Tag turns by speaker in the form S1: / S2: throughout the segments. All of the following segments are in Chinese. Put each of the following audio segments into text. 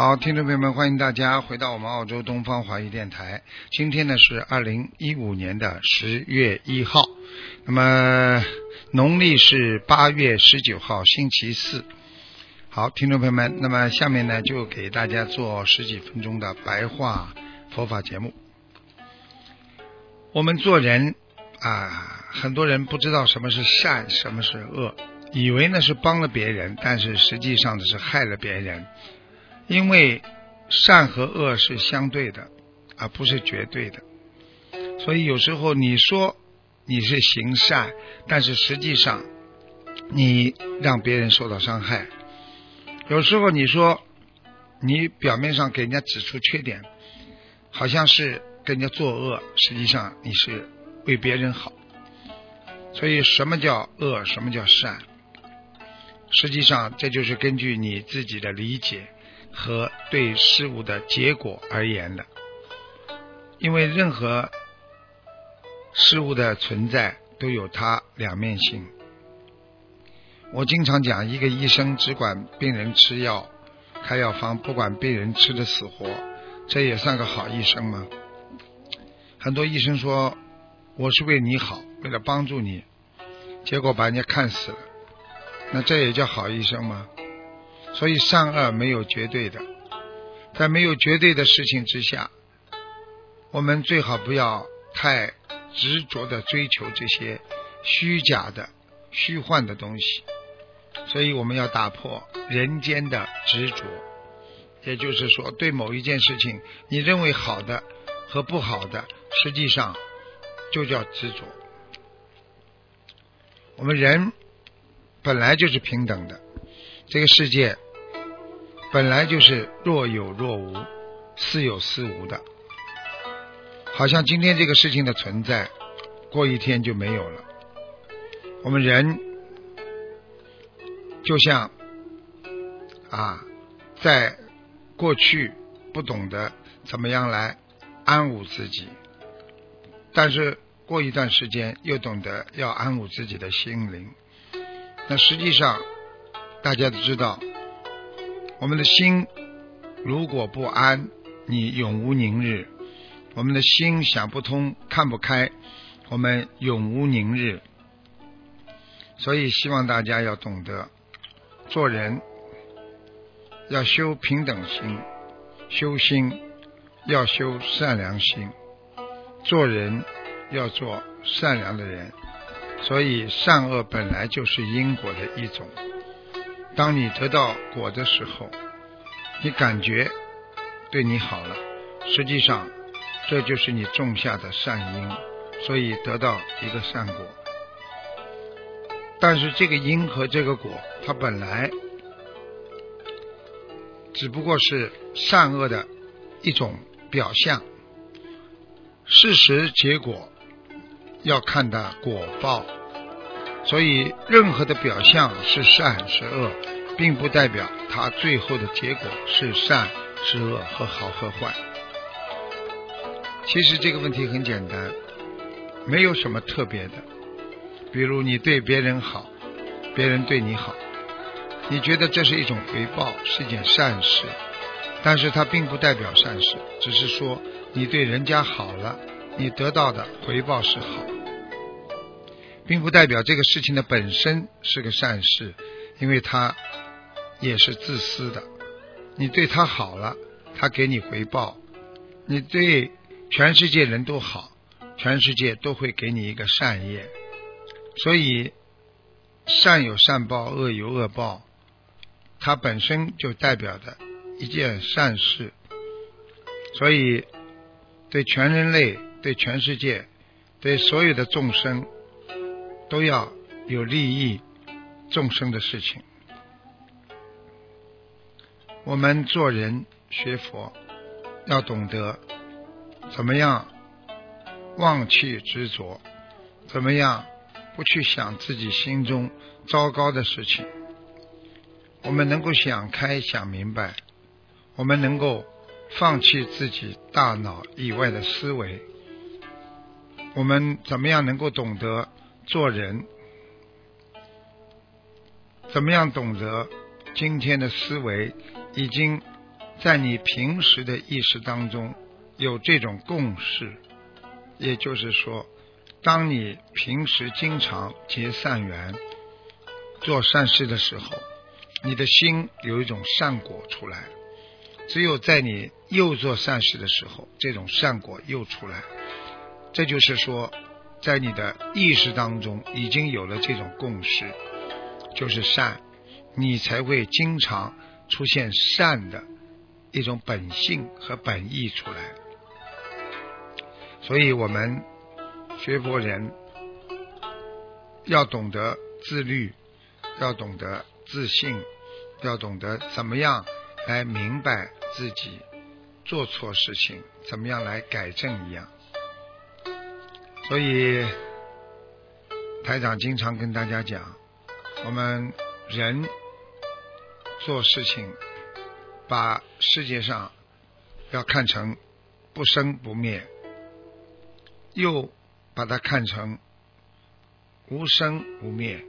S1: 好，听众朋友们，欢迎大家回到我们澳洲东方华语电台。今天呢是二零一五年的十月一号，那么农历是八月十九号，星期四。好，听众朋友们，那么下面呢就给大家做十几分钟的白话佛法节目。我们做人啊，很多人不知道什么是善，什么是恶，以为呢是帮了别人，但是实际上呢是害了别人。因为善和恶是相对的，而不是绝对的，所以有时候你说你是行善，但是实际上你让别人受到伤害；有时候你说你表面上给人家指出缺点，好像是跟人家作恶，实际上你是为别人好。所以什么叫恶，什么叫善？实际上这就是根据你自己的理解。和对事物的结果而言的，因为任何事物的存在都有它两面性。我经常讲，一个医生只管病人吃药、开药方，不管病人吃的死活，这也算个好医生吗？很多医生说我是为你好，为了帮助你，结果把人家看死了，那这也叫好医生吗？所以善恶没有绝对的，在没有绝对的事情之下，我们最好不要太执着的追求这些虚假的、虚幻的东西。所以我们要打破人间的执着，也就是说，对某一件事情，你认为好的和不好的，实际上就叫执着。我们人本来就是平等的，这个世界。本来就是若有若无，似有似无的，好像今天这个事情的存在，过一天就没有了。我们人就像啊，在过去不懂得怎么样来安抚自己，但是过一段时间又懂得要安抚自己的心灵。那实际上大家都知道。我们的心如果不安，你永无宁日；我们的心想不通、看不开，我们永无宁日。所以，希望大家要懂得做人，要修平等心，修心要修善良心，做人要做善良的人。所以，善恶本来就是因果的一种。当你得到果的时候，你感觉对你好了，实际上这就是你种下的善因，所以得到一个善果。但是这个因和这个果，它本来只不过是善恶的一种表象，事实结果要看的果报。所以，任何的表象是善是恶，并不代表它最后的结果是善是恶和好和坏。其实这个问题很简单，没有什么特别的。比如你对别人好，别人对你好，你觉得这是一种回报，是一件善事，但是它并不代表善事，只是说你对人家好了，你得到的回报是好。并不代表这个事情的本身是个善事，因为他也是自私的。你对他好了，他给你回报；你对全世界人都好，全世界都会给你一个善业。所以，善有善报，恶有恶报，它本身就代表的一件善事。所以，对全人类、对全世界、对所有的众生。都要有利益众生的事情。我们做人学佛，要懂得怎么样忘弃执着，怎么样不去想自己心中糟糕的事情。我们能够想开、想明白，我们能够放弃自己大脑以外的思维。我们怎么样能够懂得做人？怎么样懂得今天的思维已经在你平时的意识当中有这种共识？也就是说，当你平时经常结善缘、做善事的时候，你的心有一种善果出来。只有在你又做善事的时候，这种善果又出来。这就是说，在你的意识当中已经有了这种共识，就是善，你才会经常出现善的一种本性和本意出来。所以我们学佛人要懂得自律，要懂得自信，要懂得怎么样来明白自己做错事情，怎么样来改正一样。所以，台长经常跟大家讲，我们人做事情，把世界上要看成不生不灭，又把它看成无生无灭。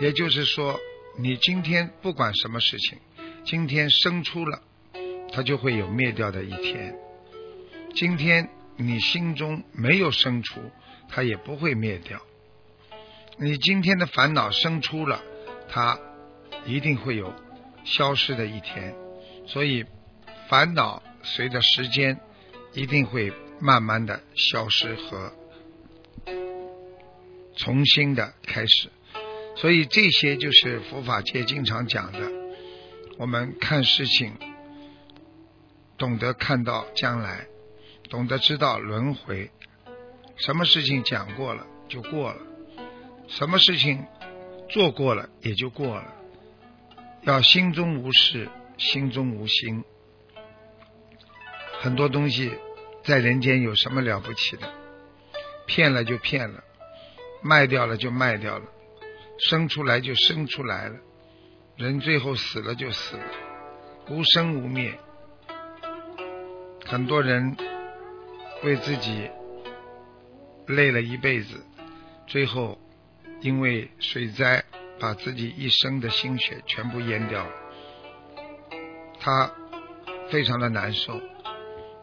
S1: 也就是说，你今天不管什么事情，今天生出了，它就会有灭掉的一天。今天。你心中没有生出，它也不会灭掉。你今天的烦恼生出了，它一定会有消失的一天。所以，烦恼随着时间一定会慢慢的消失和重新的开始。所以，这些就是佛法界经常讲的。我们看事情，懂得看到将来。懂得知道轮回，什么事情讲过了就过了，什么事情做过了也就过了。要心中无事，心中无心。很多东西在人间有什么了不起的？骗了就骗了，卖掉了就卖掉了，生出来就生出来了，人最后死了就死了，无生无灭。很多人。为自己累了一辈子，最后因为水灾把自己一生的心血全部淹掉了，他非常的难受。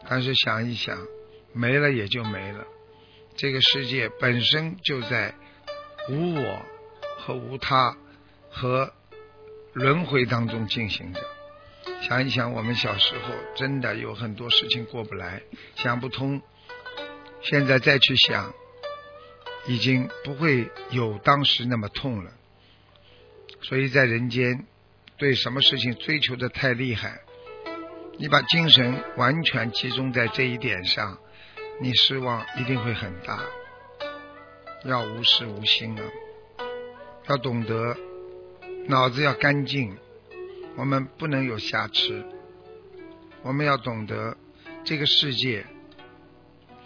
S1: 但是想一想，没了也就没了。这个世界本身就在无我和无他和轮回当中进行着。想一想，我们小时候真的有很多事情过不来，想不通。现在再去想，已经不会有当时那么痛了。所以在人间，对什么事情追求的太厉害，你把精神完全集中在这一点上，你失望一定会很大。要无事无心啊，要懂得脑子要干净，我们不能有瑕疵。我们要懂得这个世界。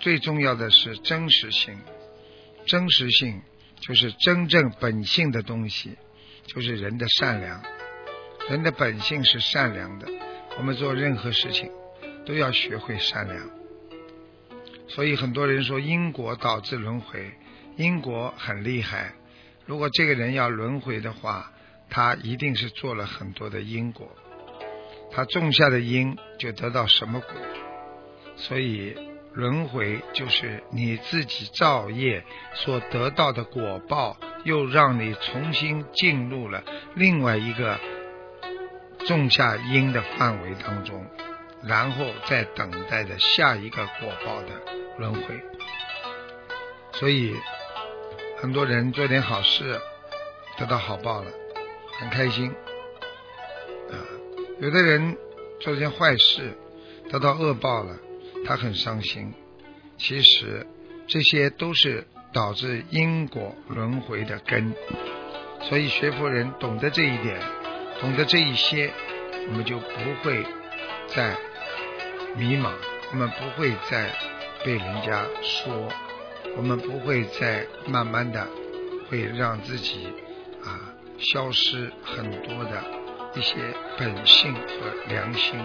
S1: 最重要的是真实性，真实性就是真正本性的东西，就是人的善良。人的本性是善良的，我们做任何事情都要学会善良。所以很多人说因果导致轮回，因果很厉害。如果这个人要轮回的话，他一定是做了很多的因果，他种下的因就得到什么果。所以。轮回就是你自己造业所得到的果报，又让你重新进入了另外一个种下因的范围当中，然后再等待着下一个果报的轮回。所以很多人做点好事得到好报了，很开心啊；有的人做件坏事得到恶报了。他很伤心，其实这些都是导致因果轮回的根，所以学佛人懂得这一点，懂得这一些，我们就不会再迷茫，我们不会再被人家说，我们不会再慢慢的会让自己消失很多的一些本性和良心。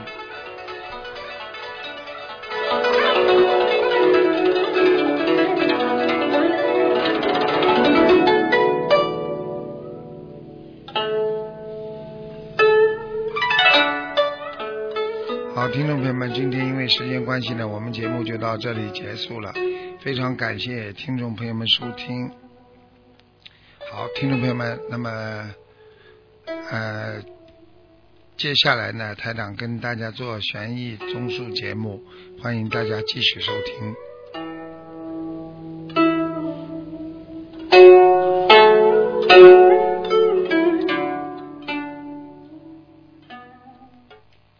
S1: 好，听众朋友们，今天因为时间关系呢，我们节目就到这里结束了。非常感谢听众朋友们收听。好，听众朋友们，那么呃，接下来呢，台长跟大家做悬疑综述节目，欢迎大家继续收听。